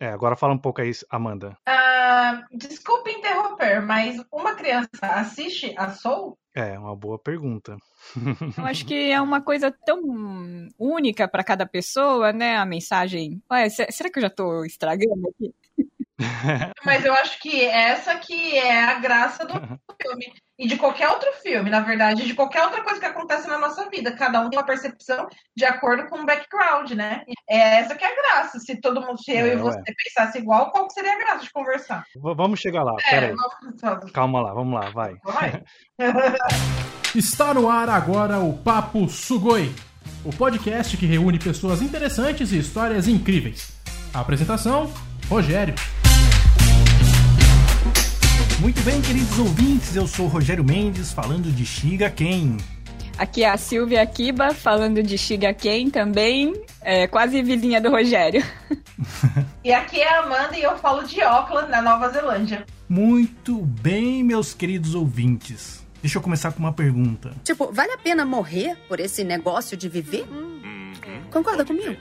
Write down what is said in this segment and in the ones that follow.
É, agora fala um pouco aí, Amanda. Uh, desculpe interromper, mas uma criança assiste a Soul? É, uma boa pergunta. Eu acho que é uma coisa tão única para cada pessoa, né? A mensagem. Ué, será que eu já tô estragando aqui? Mas eu acho que essa que é a graça do filme. E de qualquer outro filme, na verdade, de qualquer outra coisa que acontece na nossa vida. Cada um tem uma percepção de acordo com o background, né? É essa que é a graça. Se todo mundo, se eu é, e você ué. pensasse igual, qual seria a graça de conversar? V vamos chegar lá, é. Vamos... Calma lá, vamos lá, vai. vai. Está no ar agora o Papo Sugoi, o podcast que reúne pessoas interessantes e histórias incríveis. A apresentação, Rogério. Muito bem, queridos ouvintes, eu sou Rogério Mendes, falando de Shiga Ken. Aqui é a Silvia Akiba, falando de Shiga Ken também, é, quase vizinha do Rogério. e aqui é a Amanda e eu falo de Auckland, na Nova Zelândia. Muito bem, meus queridos ouvintes. Deixa eu começar com uma pergunta. Tipo, vale a pena morrer por esse negócio de viver? Uhum. Concorda comigo?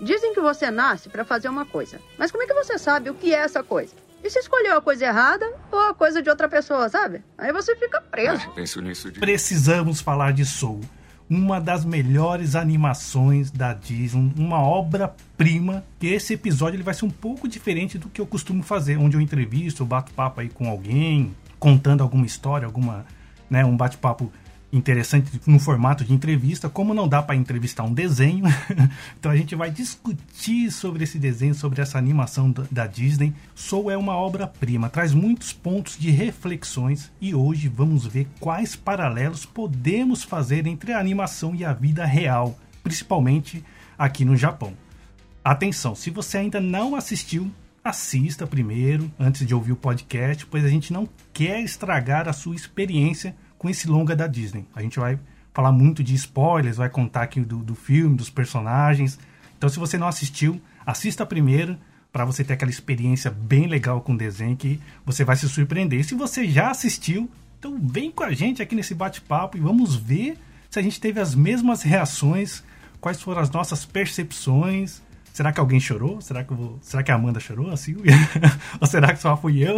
Dizem que você nasce para fazer uma coisa. Mas como é que você sabe o que é essa coisa? E se escolheu a coisa errada ou a coisa de outra pessoa, sabe? Aí você fica preso. Ah, penso nisso de... Precisamos falar de Soul. Uma das melhores animações da Disney, uma obra-prima. E esse episódio ele vai ser um pouco diferente do que eu costumo fazer, onde eu entrevisto, eu bato papo aí com alguém, contando alguma história, alguma, né, um bate-papo interessante no formato de entrevista, como não dá para entrevistar um desenho, então a gente vai discutir sobre esse desenho, sobre essa animação da Disney. Soul é uma obra-prima, traz muitos pontos de reflexões e hoje vamos ver quais paralelos podemos fazer entre a animação e a vida real, principalmente aqui no Japão. Atenção, se você ainda não assistiu, assista primeiro antes de ouvir o podcast, pois a gente não quer estragar a sua experiência com esse longa da Disney. A gente vai falar muito de spoilers, vai contar aqui do, do filme, dos personagens. Então, se você não assistiu, assista primeiro para você ter aquela experiência bem legal com o desenho que você vai se surpreender. E se você já assistiu, então vem com a gente aqui nesse bate-papo e vamos ver se a gente teve as mesmas reações, quais foram as nossas percepções, Será que alguém chorou? Será que, vou... será que a Amanda chorou, a Silvia? Ou será que só fui eu?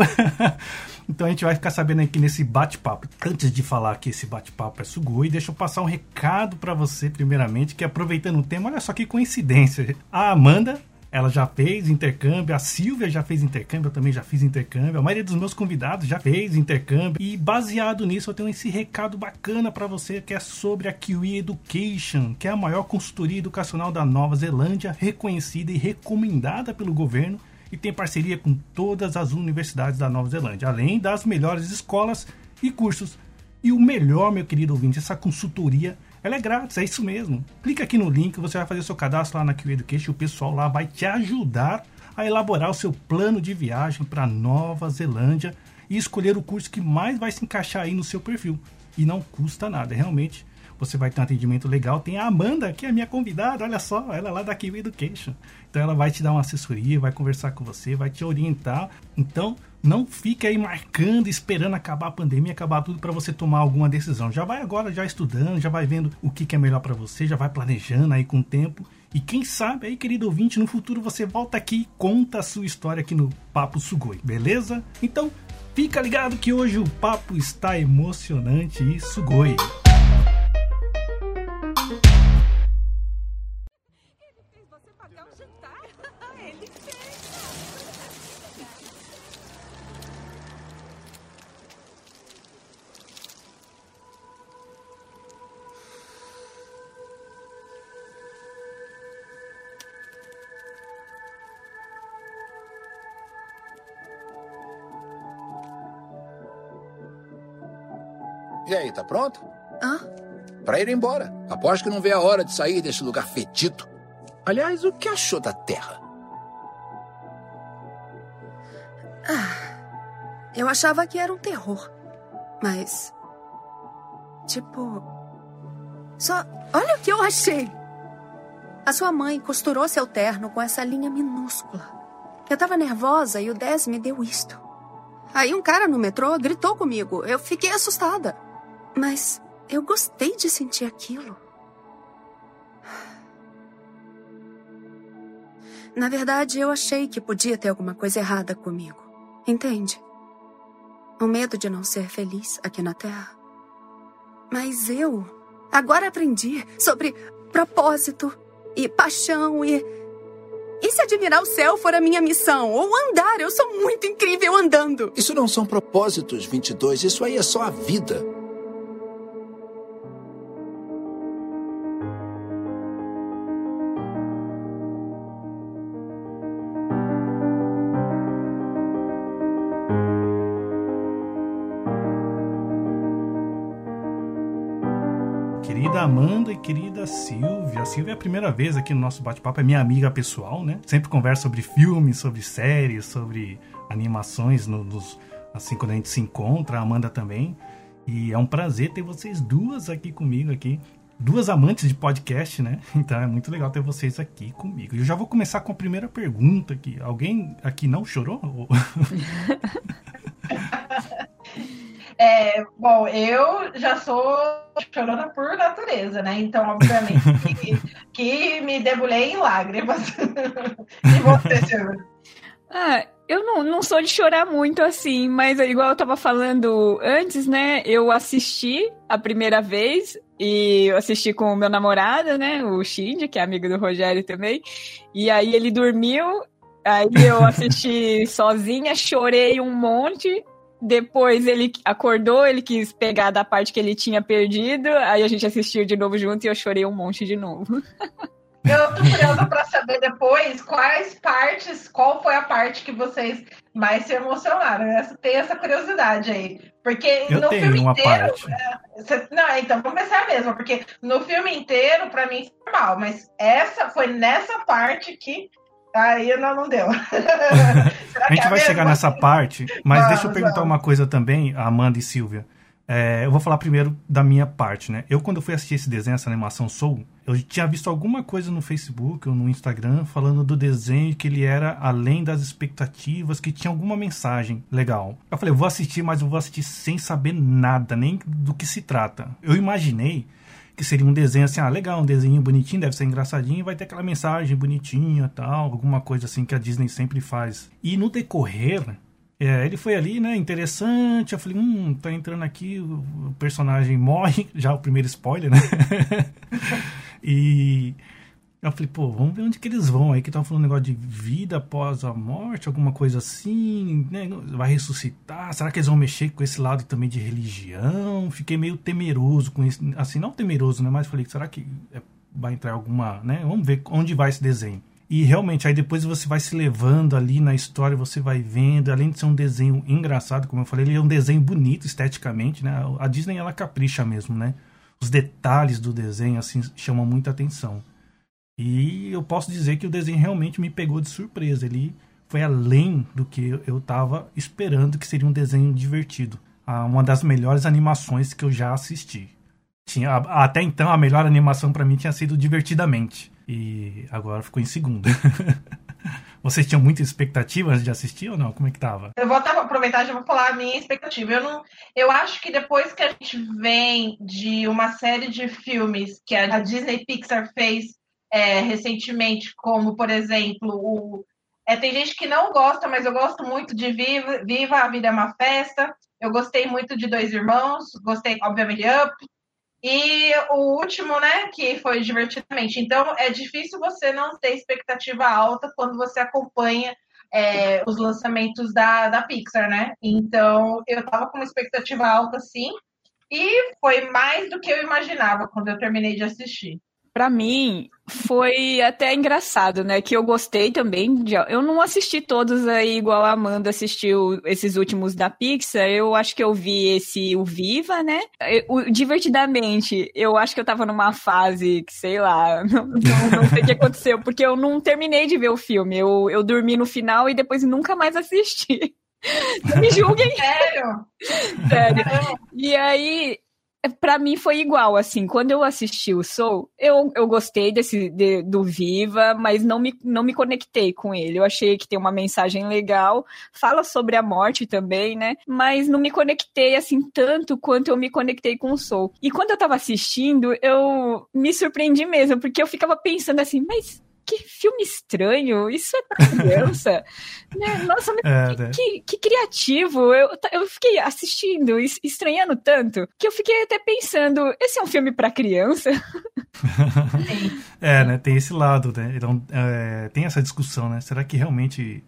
então a gente vai ficar sabendo aqui nesse bate-papo. Antes de falar que esse bate-papo é Sugoi, deixa eu passar um recado para você, primeiramente, que aproveitando o tema, olha só que coincidência. A Amanda ela já fez intercâmbio, a Silvia já fez intercâmbio, eu também já fiz intercâmbio, a maioria dos meus convidados já fez intercâmbio. E baseado nisso, eu tenho esse recado bacana para você que é sobre a Kiwi Education, que é a maior consultoria educacional da Nova Zelândia, reconhecida e recomendada pelo governo e tem parceria com todas as universidades da Nova Zelândia, além das melhores escolas e cursos. E o melhor, meu querido ouvinte, essa consultoria ela é grátis, é isso mesmo. Clica aqui no link, você vai fazer seu cadastro lá na Q Education o pessoal lá vai te ajudar a elaborar o seu plano de viagem para Nova Zelândia e escolher o curso que mais vai se encaixar aí no seu perfil. E não custa nada, realmente você vai ter um atendimento legal. Tem a Amanda, que é a minha convidada, olha só, ela é lá da Kiwi Education. Então ela vai te dar uma assessoria, vai conversar com você, vai te orientar. Então não fique aí marcando, esperando acabar a pandemia, acabar tudo para você tomar alguma decisão. Já vai agora, já estudando, já vai vendo o que, que é melhor para você, já vai planejando aí com o tempo. E quem sabe aí, querido ouvinte, no futuro você volta aqui e conta a sua história aqui no Papo Sugoi, beleza? Então, fica ligado que hoje o papo está emocionante e sugoi. Aí, tá pronto? Hã? Pra ir embora. Aposto que não vê a hora de sair desse lugar fedido. Aliás, o que achou da Terra? Ah, eu achava que era um terror. Mas. Tipo. Só. Olha o que eu achei! A sua mãe costurou seu terno com essa linha minúscula. Eu tava nervosa e o Dez me deu isto. Aí um cara no metrô gritou comigo. Eu fiquei assustada. Mas eu gostei de sentir aquilo. Na verdade, eu achei que podia ter alguma coisa errada comigo. Entende? O medo de não ser feliz aqui na Terra. Mas eu agora aprendi sobre propósito e paixão e. E se admirar o céu for a minha missão? Ou andar? Eu sou muito incrível andando. Isso não são propósitos, 22. Isso aí é só a vida. Querida Silvia. A Silvia é a primeira vez aqui no nosso bate-papo, é minha amiga pessoal, né? Sempre conversa sobre filmes, sobre séries, sobre animações, no, nos, assim, quando a gente se encontra, a Amanda também. E é um prazer ter vocês duas aqui comigo aqui. Duas amantes de podcast, né? Então é muito legal ter vocês aqui comigo. Eu já vou começar com a primeira pergunta aqui. Alguém aqui não chorou? É, bom, eu já sou chorona por natureza, né? Então, obviamente, que, que me debulhei em lágrimas. e você, Silvia? Ah, eu não, não sou de chorar muito assim, mas igual eu tava falando antes, né? Eu assisti a primeira vez e eu assisti com o meu namorado, né? O Shinji, que é amigo do Rogério também. E aí ele dormiu, aí eu assisti sozinha, chorei um monte. Depois ele acordou, ele quis pegar da parte que ele tinha perdido, aí a gente assistiu de novo junto e eu chorei um monte de novo. Eu tô curiosa para saber depois quais partes, qual foi a parte que vocês mais se emocionaram. Essa, tem essa curiosidade aí. Porque eu no filme inteiro. Parte. É, não, então vamos pensar mesmo, porque no filme inteiro, para mim, foi normal, mas essa foi nessa parte que Aí não, não deu. a gente é vai chegar nessa parte, mas vamos, deixa eu perguntar vamos. uma coisa também, Amanda e Silvia. É, eu vou falar primeiro da minha parte, né? Eu, quando fui assistir esse desenho, essa animação Soul, eu tinha visto alguma coisa no Facebook ou no Instagram falando do desenho que ele era além das expectativas, que tinha alguma mensagem legal. Eu falei, eu vou assistir, mas eu vou assistir sem saber nada, nem do que se trata. Eu imaginei que seria um desenho assim, ah, legal, um desenho bonitinho, deve ser engraçadinho, vai ter aquela mensagem bonitinha tal, alguma coisa assim que a Disney sempre faz. E no decorrer, é, ele foi ali, né, interessante, eu falei, hum, tá entrando aqui, o personagem morre, já o primeiro spoiler, né? e eu falei, pô, vamos ver onde que eles vão aí, que estavam falando um negócio de vida após a morte, alguma coisa assim, né? Vai ressuscitar, será que eles vão mexer com esse lado também de religião? Fiquei meio temeroso com isso, assim, não temeroso, né? Mas falei, será que é, vai entrar alguma, né? Vamos ver onde vai esse desenho. E realmente, aí depois você vai se levando ali na história, você vai vendo, além de ser um desenho engraçado, como eu falei, ele é um desenho bonito esteticamente, né? A Disney, ela capricha mesmo, né? Os detalhes do desenho, assim, chamam muita atenção. E eu posso dizer que o desenho realmente me pegou de surpresa. Ele foi além do que eu estava esperando que seria um desenho divertido. Ah, uma das melhores animações que eu já assisti. Tinha, até então, a melhor animação para mim tinha sido Divertidamente. E agora ficou em segundo. Vocês tinham muitas expectativas de assistir ou não? Como é que tava? Eu vou aproveitar e já vou falar a minha expectativa. Eu, não, eu acho que depois que a gente vem de uma série de filmes que a Disney Pixar fez é, recentemente, como, por exemplo, o. É, tem gente que não gosta, mas eu gosto muito de Viva, Viva, a Vida é uma Festa. Eu gostei muito de Dois Irmãos, gostei, obviamente, Up. E o último, né, que foi divertidamente. Então, é difícil você não ter expectativa alta quando você acompanha é, os lançamentos da, da Pixar, né? Então, eu tava com uma expectativa alta, sim. E foi mais do que eu imaginava quando eu terminei de assistir. Para mim, foi até engraçado, né? Que eu gostei também. De... Eu não assisti todos aí igual a Amanda assistiu esses últimos da Pixar. Eu acho que eu vi esse, o Viva, né? O, divertidamente, eu acho que eu tava numa fase que, sei lá, não, não, não sei o que aconteceu, porque eu não terminei de ver o filme. Eu, eu dormi no final e depois nunca mais assisti. Não me julguem. Sério? Sério. E aí, para mim foi igual, assim, quando eu assisti o Soul, eu, eu gostei desse de, do Viva, mas não me, não me conectei com ele. Eu achei que tem uma mensagem legal, fala sobre a morte também, né? Mas não me conectei assim tanto quanto eu me conectei com o Soul. E quando eu tava assistindo, eu me surpreendi mesmo, porque eu ficava pensando assim, mas que filme estranho, isso é pra criança. né? Nossa, é, que, né? que, que, criativo. Eu, eu fiquei assistindo, estranhando tanto, que eu fiquei até pensando, esse é um filme para criança? é, né? Tem esse lado, né? Então, é, tem essa discussão, né? Será que realmente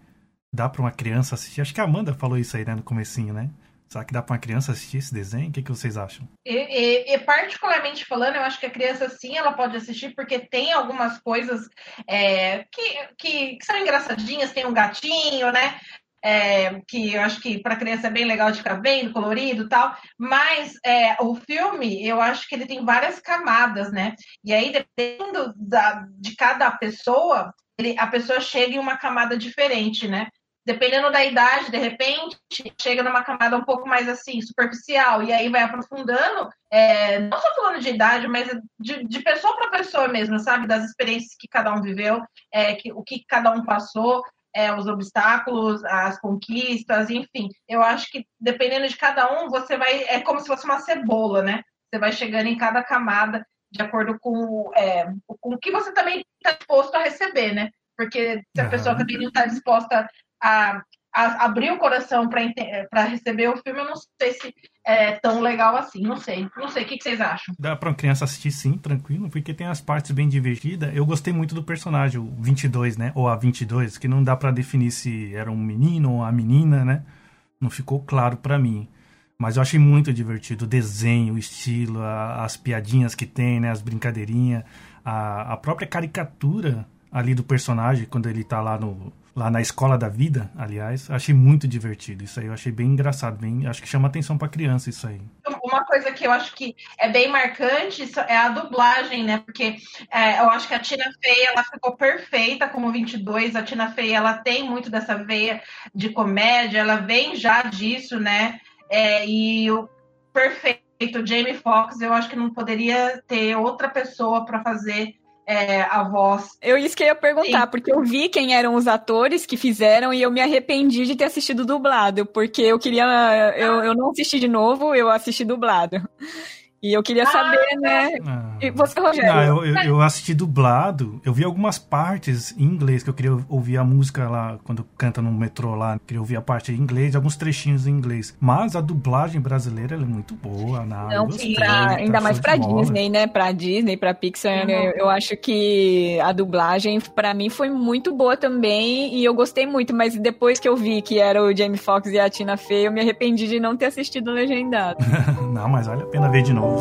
dá para uma criança assistir? Acho que a Amanda falou isso aí, né, no comecinho, né? Será que dá para uma criança assistir esse desenho? O que, que vocês acham? E, e, e, particularmente falando, eu acho que a criança sim, ela pode assistir, porque tem algumas coisas é, que, que, que, são engraçadinhas, tem um gatinho, né? É, que eu acho que para criança é bem legal de ficar vendo, colorido tal, mas é, o filme, eu acho que ele tem várias camadas, né? E aí, dependendo da, de cada pessoa, ele, a pessoa chega em uma camada diferente, né? Dependendo da idade, de repente, chega numa camada um pouco mais assim, superficial, e aí vai aprofundando, é, não só falando de idade, mas de, de pessoa para pessoa mesmo, sabe? Das experiências que cada um viveu, é, que, o que cada um passou, é, os obstáculos, as conquistas, enfim. Eu acho que dependendo de cada um, você vai. É como se fosse uma cebola, né? Você vai chegando em cada camada de acordo com, é, com o que você também está disposto a receber, né? Porque se a pessoa também não está disposta a, a abrir o coração para receber o filme, eu não sei se é tão legal assim. Não sei. Não sei. O que, que vocês acham? Dá pra uma criança assistir sim, tranquilo, porque tem as partes bem divertidas. Eu gostei muito do personagem, o 22, né? Ou a 22, que não dá para definir se era um menino ou a menina, né? Não ficou claro para mim. Mas eu achei muito divertido o desenho, o estilo, a, as piadinhas que tem, né? As brincadeirinhas, a, a própria caricatura ali do personagem, quando ele tá lá no, lá na escola da vida, aliás, achei muito divertido isso aí, eu achei bem engraçado, bem, acho que chama atenção para criança isso aí. Uma coisa que eu acho que é bem marcante é a dublagem, né? Porque é, eu acho que a Tina Fey ela ficou perfeita como 22. A Tina Fey ela tem muito dessa veia de comédia, ela vem já disso, né? É, e o perfeito Jamie Foxx, eu acho que não poderia ter outra pessoa para fazer é, a voz. Eu isso que ia perguntar, Sim. porque eu vi quem eram os atores que fizeram e eu me arrependi de ter assistido dublado, porque eu queria. Eu, eu não assisti de novo, eu assisti dublado. E eu queria saber, ah, né? Ah. E você, Rogério? Ah, eu, eu, eu, assisti dublado. Eu vi algumas partes em inglês, que eu queria ouvir a música lá, quando canta no metrô lá. Queria ouvir a parte em inglês, alguns trechinhos em inglês. Mas a dublagem brasileira é muito boa, né? Não, gostei, pra, ainda mais pra Disney, né? Pra Disney, pra Pixar. Uhum. Eu, eu, acho que a dublagem, pra mim, foi muito boa também. E eu gostei muito. Mas depois que eu vi que era o Jamie Foxx e a Tina Fey, eu me arrependi de não ter assistido legendado. não, mas vale a pena ver de novo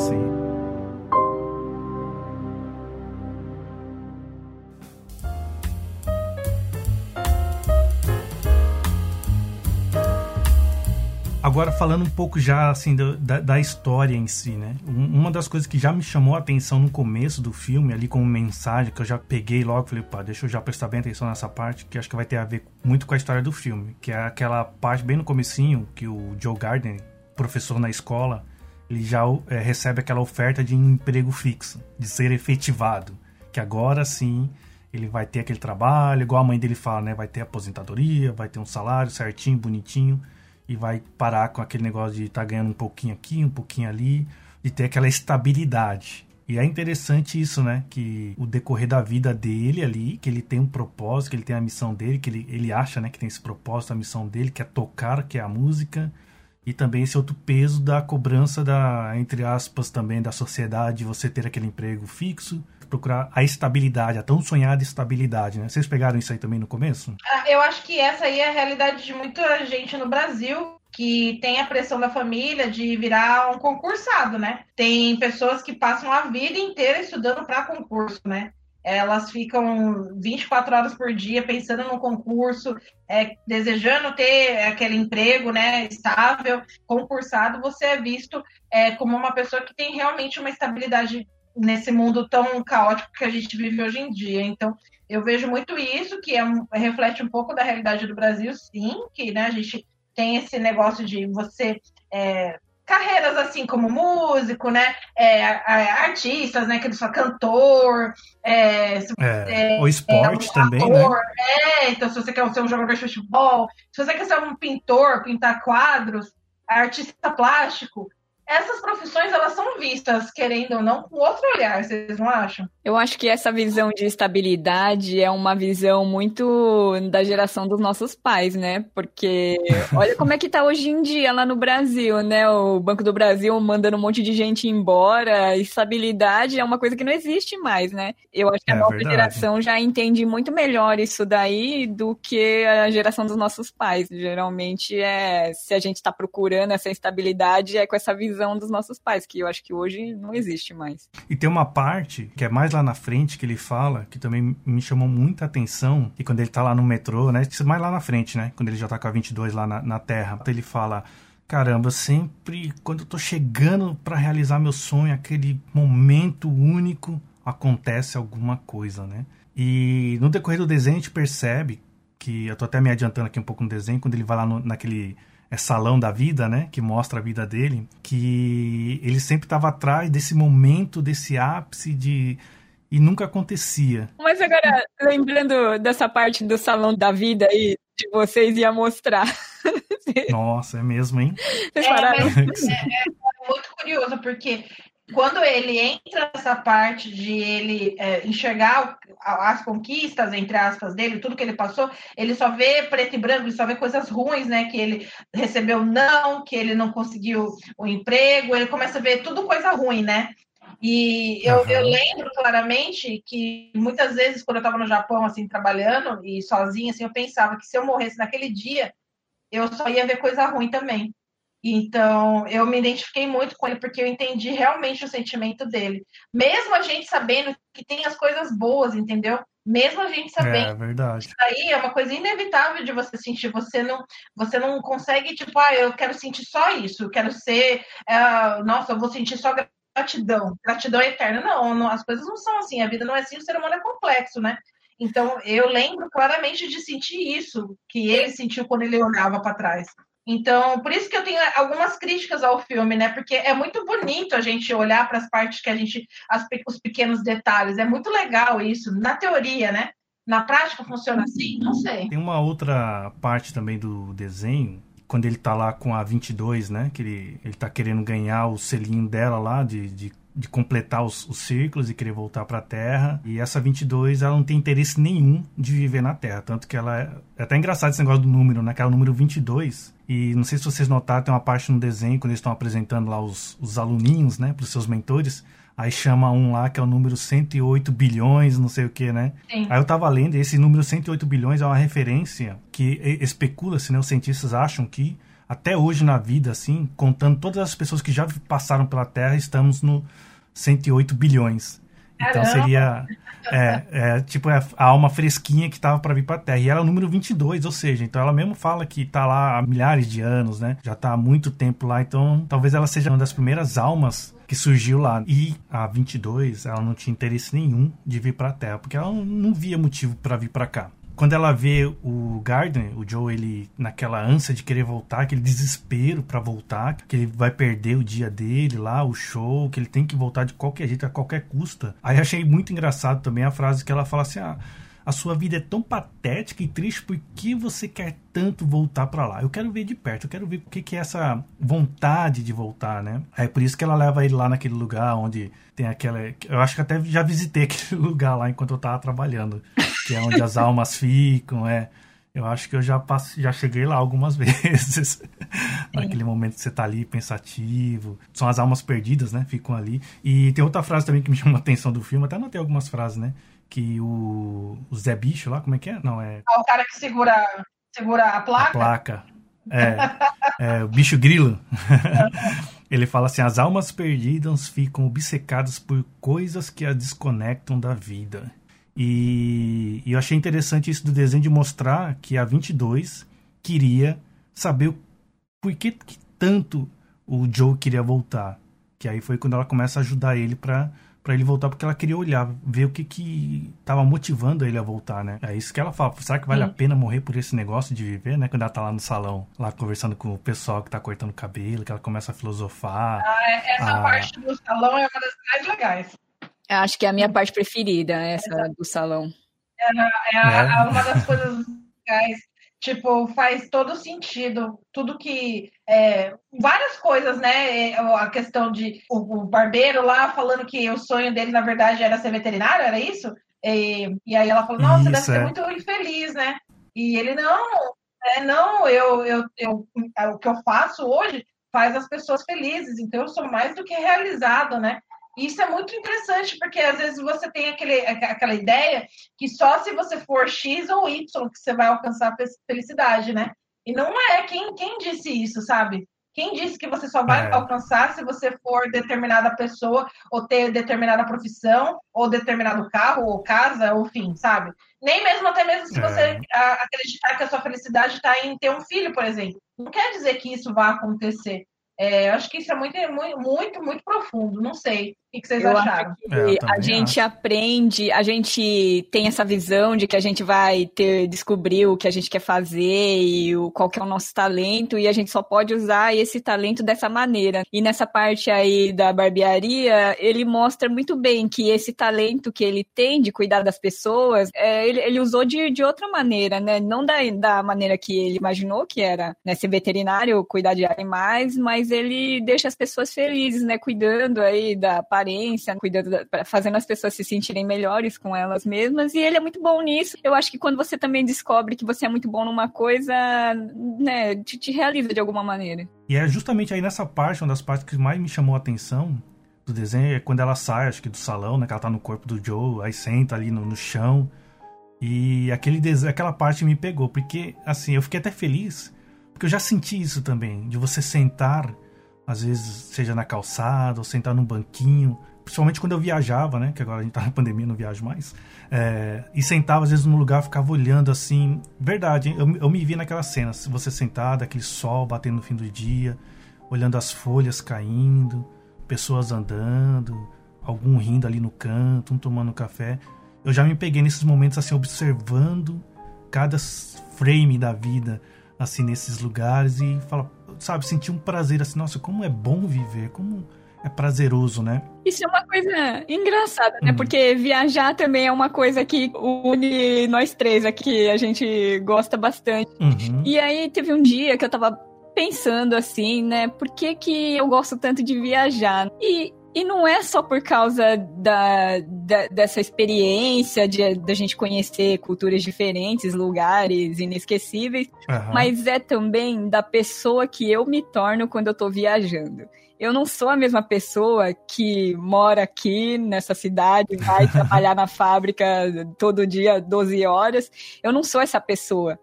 Agora falando um pouco já assim da, da, história em si, né? uma das coisas que já me chamou a atenção no começo do filme, ali como mensagem, que eu já peguei logo, falei, pá, deixa eu já prestar bem atenção nessa parte, que acho que vai ter a ver muito com a história do filme, que é aquela parte bem no comecinho que o Joe Gardner, professor na escola, ele já é, recebe aquela oferta de emprego fixo, de ser efetivado, que agora sim ele vai ter aquele trabalho, igual a mãe dele fala, né? Vai ter aposentadoria, vai ter um salário certinho, bonitinho, e vai parar com aquele negócio de estar tá ganhando um pouquinho aqui, um pouquinho ali, de ter aquela estabilidade. E é interessante isso, né? Que o decorrer da vida dele ali, que ele tem um propósito, que ele tem a missão dele, que ele, ele acha né, que tem esse propósito, a missão dele, que é tocar, que é a música, e também esse outro peso da cobrança da, entre aspas, também da sociedade, você ter aquele emprego fixo, procurar a estabilidade, a tão sonhada estabilidade, né? Vocês pegaram isso aí também no começo? Ah, eu acho que essa aí é a realidade de muita gente no Brasil, que tem a pressão da família de virar um concursado, né? Tem pessoas que passam a vida inteira estudando para concurso, né? Elas ficam 24 horas por dia pensando no concurso, é, desejando ter aquele emprego né, estável, concursado, você é visto é, como uma pessoa que tem realmente uma estabilidade nesse mundo tão caótico que a gente vive hoje em dia. Então, eu vejo muito isso, que é, reflete um pouco da realidade do Brasil, sim, que né, a gente tem esse negócio de você é, carreiras assim como músico, né? É, artistas, né? Que ele só cantor, é, é, o esporte é, também, né? ator, né? É, então se você quer ser um jogador de futebol, se você quer ser um pintor, pintar quadros, artista plástico, essas profissões elas são vistas, querendo ou não, com outro olhar, vocês não acham? Eu acho que essa visão de estabilidade é uma visão muito da geração dos nossos pais, né? Porque olha como é que tá hoje em dia lá no Brasil, né? O Banco do Brasil mandando um monte de gente embora. Estabilidade é uma coisa que não existe mais, né? Eu acho que a é nova verdade. geração já entende muito melhor isso daí do que a geração dos nossos pais. Geralmente é se a gente está procurando essa estabilidade é com essa visão dos nossos pais, que eu acho que hoje não existe mais. E tem uma parte que é mais lá na frente que ele fala, que também me chamou muita atenção, e quando ele tá lá no metrô, né? Mais lá na frente, né? Quando ele já tá com a 22 lá na, na Terra. Ele fala: Caramba, sempre quando eu tô chegando para realizar meu sonho, aquele momento único, acontece alguma coisa, né? E no decorrer do desenho a gente percebe que eu tô até me adiantando aqui um pouco no desenho, quando ele vai lá no, naquele é salão da vida, né, que mostra a vida dele, que ele sempre estava atrás desse momento, desse ápice de e nunca acontecia. Mas agora, lembrando dessa parte do salão da vida aí, de vocês ia mostrar. Nossa, é mesmo, hein? Vocês pararam? É, é, é, muito curioso, porque quando ele entra nessa parte de ele é, enxergar as conquistas, entre aspas, dele, tudo que ele passou, ele só vê preto e branco, ele só vê coisas ruins, né? Que ele recebeu não, que ele não conseguiu o emprego, ele começa a ver tudo coisa ruim, né? E eu, uhum. eu lembro claramente que muitas vezes, quando eu estava no Japão, assim, trabalhando e sozinha, assim, eu pensava que se eu morresse naquele dia, eu só ia ver coisa ruim também. Então, eu me identifiquei muito com ele porque eu entendi realmente o sentimento dele. Mesmo a gente sabendo que tem as coisas boas, entendeu? Mesmo a gente sabendo. É verdade. Isso aí é uma coisa inevitável de você sentir. Você não, você não consegue, tipo, ah, eu quero sentir só isso, eu quero ser. Uh, nossa, eu vou sentir só gratidão, gratidão eterna. Não, não, as coisas não são assim, a vida não é assim, o ser humano é complexo, né? Então, eu lembro claramente de sentir isso que ele sentiu quando ele olhava para trás. Então, por isso que eu tenho algumas críticas ao filme, né? Porque é muito bonito a gente olhar para as partes que a gente. As, os pequenos detalhes. É muito legal isso, na teoria, né? Na prática funciona assim? Não sei. Tem uma outra parte também do desenho quando ele tá lá com a 22, né? Que ele, ele tá querendo ganhar o selinho dela lá de, de, de completar os, os, círculos e querer voltar para a Terra. E essa 22, ela não tem interesse nenhum de viver na Terra. Tanto que ela é, é até engraçado esse negócio do número, né? Que é o número 22. E não sei se vocês notaram, tem uma parte no desenho, quando eles estão apresentando lá os, os aluninhos, né? Para os seus mentores Aí chama um lá que é o número 108 bilhões, não sei o que, né? Sim. Aí eu tava lendo, esse número 108 bilhões é uma referência que especula-se, né? Os cientistas acham que até hoje na vida, assim, contando todas as pessoas que já passaram pela Terra, estamos no 108 bilhões. Então seria é, é, tipo é a alma fresquinha que estava para vir para a Terra. E ela é o número 22, ou seja, então ela mesmo fala que está lá há milhares de anos, né? Já está há muito tempo lá, então talvez ela seja uma das primeiras almas que surgiu lá. E a 22, ela não tinha interesse nenhum de vir para a Terra, porque ela não via motivo para vir para cá quando ela vê o Gardner, o Joe, ele naquela ânsia de querer voltar, aquele desespero para voltar, que ele vai perder o dia dele lá, o show, que ele tem que voltar de qualquer jeito, a qualquer custa. Aí achei muito engraçado também a frase que ela fala assim: ah, a sua vida é tão patética e triste, por que você quer tanto voltar para lá? Eu quero ver de perto, eu quero ver o que, que é essa vontade de voltar, né? É por isso que ela leva ele lá naquele lugar onde tem aquela. Eu acho que até já visitei aquele lugar lá enquanto eu tava trabalhando, que é onde as almas ficam, é. Eu acho que eu já, passe, já cheguei lá algumas vezes. Naquele momento que você tá ali pensativo. São as almas perdidas, né? Ficam ali. E tem outra frase também que me chamou a atenção do filme. Até anotei algumas frases, né? Que o, o Zé Bicho lá, como é que é? Não, é. Ah, o cara que segura, segura a placa. A placa. É, é o bicho grilo. Ele fala assim: as almas perdidas ficam obcecadas por coisas que a desconectam da vida. E, e eu achei interessante isso do desenho de mostrar que a 22 queria saber por que, que tanto o Joe queria voltar. Que aí foi quando ela começa a ajudar ele para para ele voltar porque ela queria olhar, ver o que que tava motivando ele a voltar, né? É isso que ela fala. Será que vale Sim. a pena morrer por esse negócio de viver, né? Quando ela tá lá no salão, lá conversando com o pessoal que tá cortando o cabelo, que ela começa a filosofar. Ah, é, essa ah. parte do salão é uma das mais legais. Eu acho que é a minha parte preferida, essa do salão. É, é, é, é uma das coisas legais Tipo, faz todo sentido. Tudo que. É, várias coisas, né? É, a questão de o, o, barbeiro lá falando que o sonho dele, na verdade, era ser veterinário, era isso? E, e aí ela falou, nossa, você deve ser é. muito infeliz, né? E ele, não, é, não, eu, eu, eu, o que eu faço hoje faz as pessoas felizes, então eu sou mais do que realizado, né? Isso é muito interessante, porque às vezes você tem aquele, aquela ideia que só se você for X ou Y que você vai alcançar a felicidade, né? E não é. Quem, quem disse isso, sabe? Quem disse que você só vai é. alcançar se você for determinada pessoa, ou ter determinada profissão, ou determinado carro, ou casa, ou fim, sabe? Nem mesmo, até mesmo se é. você acreditar que a sua felicidade está em ter um filho, por exemplo. Não quer dizer que isso vai acontecer. É, eu acho que isso é muito, muito, muito, muito profundo. Não sei o que vocês eu acharam? Que é, a gente acho. aprende, a gente tem essa visão de que a gente vai ter descobrir o que a gente quer fazer e o, qual que é o nosso talento e a gente só pode usar esse talento dessa maneira. E nessa parte aí da barbearia, ele mostra muito bem que esse talento que ele tem de cuidar das pessoas, é, ele, ele usou de, de outra maneira, né? Não da, da maneira que ele imaginou que era né, ser veterinário, cuidar de animais, mas ele deixa as pessoas felizes, né? Cuidando aí da aparência, cuidando, da, fazendo as pessoas se sentirem melhores com elas mesmas. E ele é muito bom nisso. Eu acho que quando você também descobre que você é muito bom numa coisa, né, te, te realiza de alguma maneira. E é justamente aí nessa parte, uma das partes que mais me chamou a atenção do desenho, é quando ela sai, acho que do salão, né, que ela tá no corpo do Joe, aí senta ali no, no chão. E aquele aquela parte me pegou, porque assim, eu fiquei até feliz, porque eu já senti isso também, de você sentar às vezes seja na calçada ou sentar num banquinho, principalmente quando eu viajava, né? Que agora a gente tá na pandemia, não viajo mais. É, e sentava às vezes num lugar, ficava olhando assim. Verdade, eu, eu me vi naquela cena, você sentado, aquele sol batendo no fim do dia, olhando as folhas caindo, pessoas andando, algum rindo ali no canto, um tomando café. Eu já me peguei nesses momentos assim, observando cada frame da vida, assim, nesses lugares e fala, sabe, sentir um prazer assim, nossa, como é bom viver, como é prazeroso, né? Isso é uma coisa engraçada, né? Uhum. Porque viajar também é uma coisa que une nós três aqui, a gente gosta bastante. Uhum. E aí teve um dia que eu tava pensando assim, né? Por que, que eu gosto tanto de viajar? E e não é só por causa da, da dessa experiência de da gente conhecer culturas diferentes, lugares inesquecíveis, uhum. mas é também da pessoa que eu me torno quando eu tô viajando. Eu não sou a mesma pessoa que mora aqui nessa cidade, vai trabalhar na fábrica todo dia 12 horas. Eu não sou essa pessoa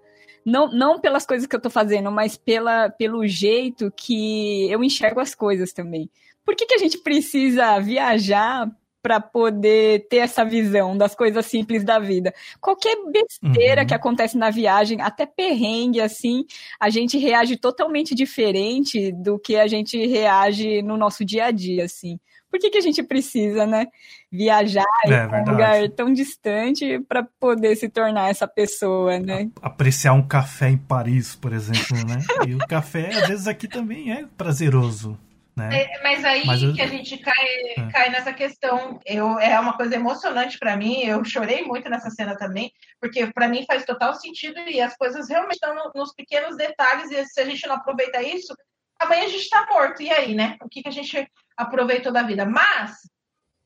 não, não pelas coisas que eu tô fazendo, mas pela, pelo jeito que eu enxergo as coisas também por que, que a gente precisa viajar para poder ter essa visão das coisas simples da vida. Qualquer besteira uhum. que acontece na viagem, até perrengue assim, a gente reage totalmente diferente do que a gente reage no nosso dia a dia, assim. Por que, que a gente precisa, né, viajar é, em um lugar tão distante para poder se tornar essa pessoa, né? Apreciar um café em Paris, por exemplo, né? e o café às vezes aqui também é prazeroso. Né? É, mas aí mas eu... que a gente cai, é. cai nessa questão. Eu, é uma coisa emocionante para mim. Eu chorei muito nessa cena também, porque para mim faz total sentido e as coisas realmente estão no, nos pequenos detalhes. E se a gente não aproveita isso, amanhã a gente está morto. E aí, né? O que, que a gente aproveitou da vida? Mas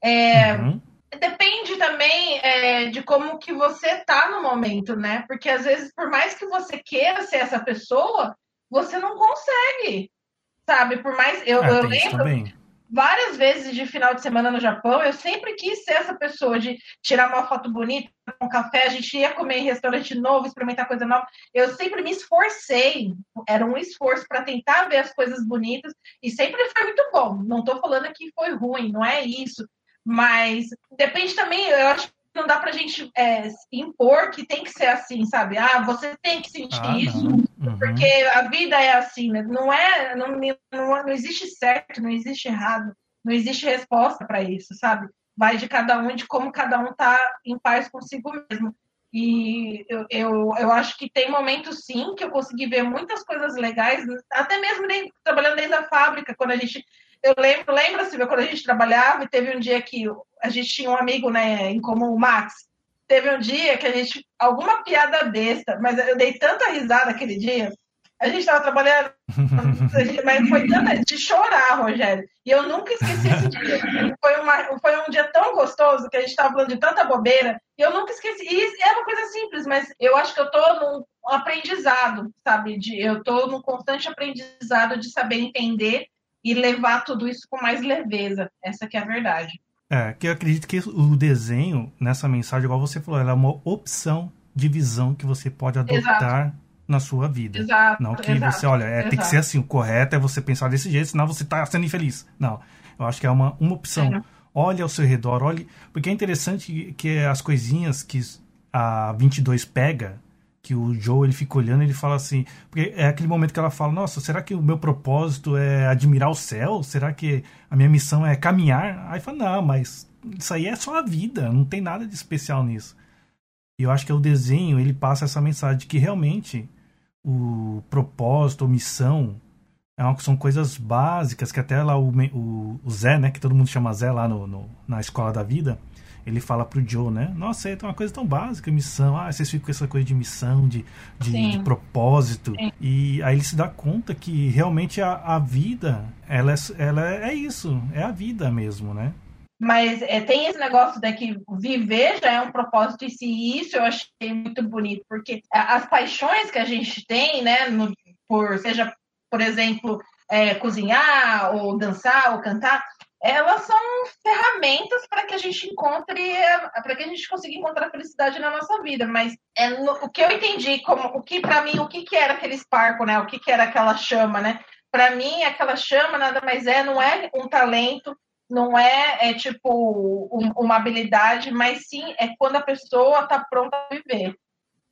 é, uhum. depende também é, de como que você tá no momento, né? Porque às vezes, por mais que você queira ser essa pessoa, você não consegue. Sabe, por mais. Eu, ah, eu lembro várias vezes de final de semana no Japão, eu sempre quis ser essa pessoa de tirar uma foto bonita, um café, a gente ia comer em restaurante novo, experimentar coisa nova. Eu sempre me esforcei, era um esforço para tentar ver as coisas bonitas e sempre foi muito bom. Não estou falando que foi ruim, não é isso. Mas depende também, eu acho não dá pra gente é, impor que tem que ser assim, sabe? Ah, você tem que sentir ah, isso, uhum. porque a vida é assim, né? Não é, não, não, não existe certo, não existe errado, não existe resposta para isso, sabe? Vai de cada um, de como cada um tá em paz consigo mesmo. E eu, eu, eu acho que tem momentos, sim, que eu consegui ver muitas coisas legais, até mesmo trabalhando dentro da fábrica, quando a gente eu lembro, lembra, Silvia, quando a gente trabalhava e teve um dia que a gente tinha um amigo né, em comum, o Max. teve um dia que a gente. Alguma piada besta, mas eu dei tanta risada aquele dia. A gente estava trabalhando, mas foi tanta de chorar, Rogério. E eu nunca esqueci esse dia. Foi, uma, foi um dia tão gostoso que a gente estava falando de tanta bobeira. E eu nunca esqueci. E é uma coisa simples, mas eu acho que eu estou num aprendizado, sabe? De, eu estou num constante aprendizado de saber entender e levar tudo isso com mais leveza. Essa que é a verdade. É, que eu acredito que o desenho, nessa mensagem, igual você falou, ela é uma opção de visão que você pode adotar Exato. na sua vida. Exato. Não que Exato. você, olha, é, tem que ser assim, o correto é você pensar desse jeito, senão você está sendo infeliz. Não. Eu acho que é uma, uma opção. É. Olhe ao seu redor, olhe. Porque é interessante que as coisinhas que a 22 pega, que o Joe ele fica olhando ele fala assim porque é aquele momento que ela fala nossa será que o meu propósito é admirar o céu? Será que a minha missão é caminhar? Aí fala não mas isso aí é só a vida não tem nada de especial nisso. E eu acho que é o desenho ele passa essa mensagem de que realmente o propósito ou missão é uma, são coisas básicas que até lá o, o, o Zé né que todo mundo chama Zé lá no, no na escola da vida ele fala pro Joe, né? Nossa, é uma coisa tão básica, missão. Ah, vocês ficam com essa coisa de missão, de, de, de propósito. Sim. E aí ele se dá conta que realmente a, a vida, ela é, ela é isso, é a vida mesmo, né? Mas é, tem esse negócio daqui, viver já é um propósito, e se isso eu achei muito bonito, porque as paixões que a gente tem, né, no, por, seja, por exemplo, é, cozinhar, ou dançar, ou cantar, elas são ferramentas para que a gente encontre, para que a gente consiga encontrar felicidade na nossa vida. Mas é no, o que eu entendi, como o que para mim, o que, que era aquele sparkle, né? O que, que era aquela chama, né? Para mim, aquela chama nada mais é, não é um talento, não é, é tipo um, uma habilidade, mas sim é quando a pessoa está pronta a viver,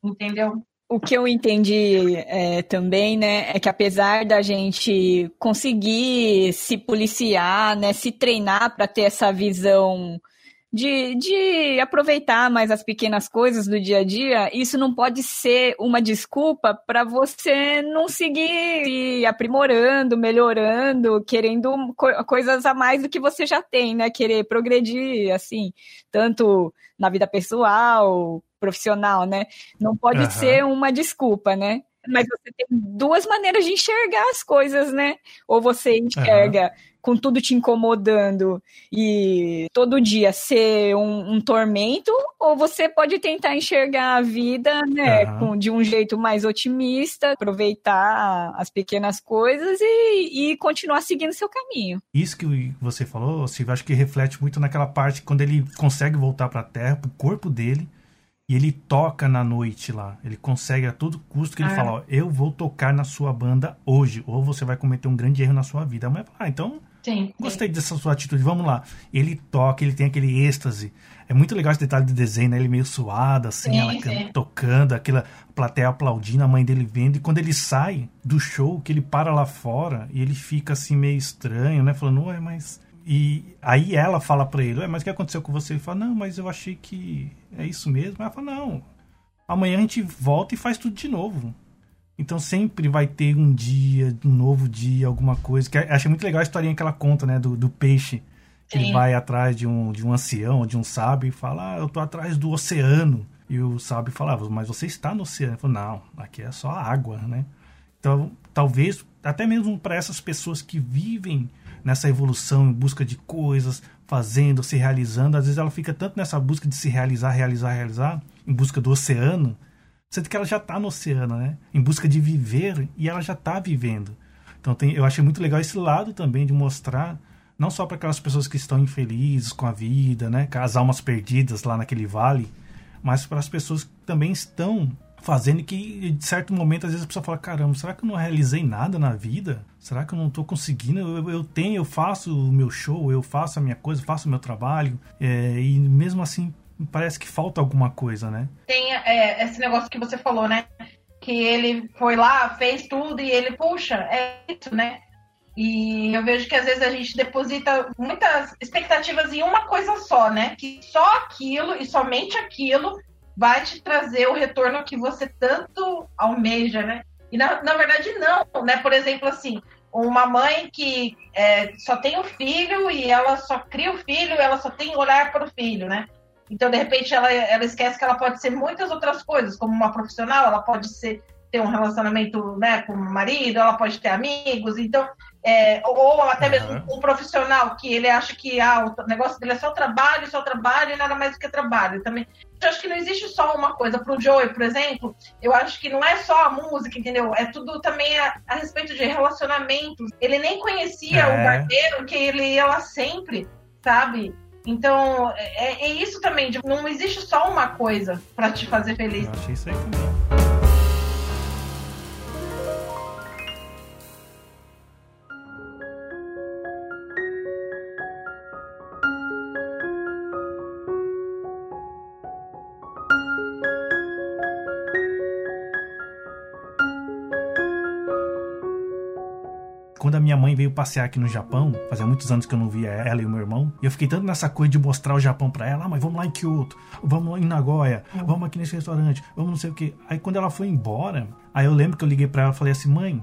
entendeu? O que eu entendi é, também, né, é que apesar da gente conseguir se policiar, né, se treinar para ter essa visão de, de aproveitar mais as pequenas coisas do dia a dia, isso não pode ser uma desculpa para você não seguir aprimorando, melhorando, querendo co coisas a mais do que você já tem, né? Querer progredir, assim, tanto na vida pessoal, profissional, né? Não pode uhum. ser uma desculpa, né? Mas você tem duas maneiras de enxergar as coisas, né? Ou você enxerga uhum. Com tudo te incomodando e todo dia ser um, um, tormento, ou você pode tentar enxergar a vida, né, uhum. com, de um jeito mais otimista, aproveitar as pequenas coisas e, e continuar seguindo seu caminho. Isso que você falou, Silvio, acho que reflete muito naquela parte quando ele consegue voltar para a Terra, para o corpo dele e ele toca na noite lá. Ele consegue a todo custo que ele ah. fala, ó, eu vou tocar na sua banda hoje, ou você vai cometer um grande erro na sua vida. A mulher fala, ah, então sim, gostei sim. dessa sua atitude, vamos lá. Ele toca, ele tem aquele êxtase. É muito legal esse detalhe de desenho, né? Ele meio suado, assim, sim, ela sim. tocando, aquela plateia aplaudindo, a mãe dele vendo. E quando ele sai do show, que ele para lá fora, e ele fica assim meio estranho, né? Falando, ué, mas e aí ela fala para ele, mas o que aconteceu com você? Ele fala, não, mas eu achei que é isso mesmo. Ela fala, não, amanhã a gente volta e faz tudo de novo. Então sempre vai ter um dia, um novo dia, alguma coisa. Que achei muito legal a historinha que ela conta, né, do, do peixe. Que ele vai atrás de um, de um ancião, de um sábio, e fala, ah, eu tô atrás do oceano. E o sábio falava, mas você está no oceano. Ele falou, não, aqui é só água, né? Então, talvez, até mesmo para essas pessoas que vivem nessa evolução em busca de coisas, fazendo, se realizando. Às vezes ela fica tanto nessa busca de se realizar, realizar, realizar, em busca do oceano, sendo que ela já está no oceano, né? Em busca de viver e ela já está vivendo. Então tem, eu achei muito legal esse lado também de mostrar não só para aquelas pessoas que estão infelizes com a vida, né, as almas perdidas lá naquele vale, mas para as pessoas que também estão fazendo que, de certo momento, às vezes a pessoa fala: caramba, será que eu não realizei nada na vida? Será que eu não estou conseguindo? Eu, eu, tenho, eu faço o meu show, eu faço a minha coisa, faço o meu trabalho, é, e mesmo assim parece que falta alguma coisa, né? Tem é, esse negócio que você falou, né? Que ele foi lá, fez tudo e ele, puxa, é isso, né? E eu vejo que às vezes a gente deposita muitas expectativas em uma coisa só, né? Que só aquilo e somente aquilo vai te trazer o retorno que você tanto almeja, né? E na, na verdade não, né? Por exemplo, assim, uma mãe que é, só tem o filho e ela só cria o filho, ela só tem olhar para o filho, né? Então, de repente, ela, ela esquece que ela pode ser muitas outras coisas, como uma profissional, ela pode ser ter um relacionamento né, com o marido, ela pode ter amigos, então é, ou até mesmo uhum. um profissional que ele acha que ah, o negócio dele é só trabalho, só trabalho e nada mais do que trabalho. Também eu acho que não existe só uma coisa. Para o Joey, por exemplo, eu acho que não é só a música, entendeu? É tudo também a, a respeito de relacionamentos. Ele nem conhecia é. o barbeiro, que ele ia lá sempre, sabe? Então, é, é isso também. Não existe só uma coisa para te fazer feliz. Eu achei isso aí também. Mãe veio passear aqui no Japão, fazia muitos anos que eu não via ela e o meu irmão, e eu fiquei tanto nessa coisa de mostrar o Japão para ela, ah, mas vamos lá em Kyoto, vamos em Nagoya, vamos aqui nesse restaurante, vamos não sei o que. Aí quando ela foi embora, aí eu lembro que eu liguei para ela e falei assim, mãe,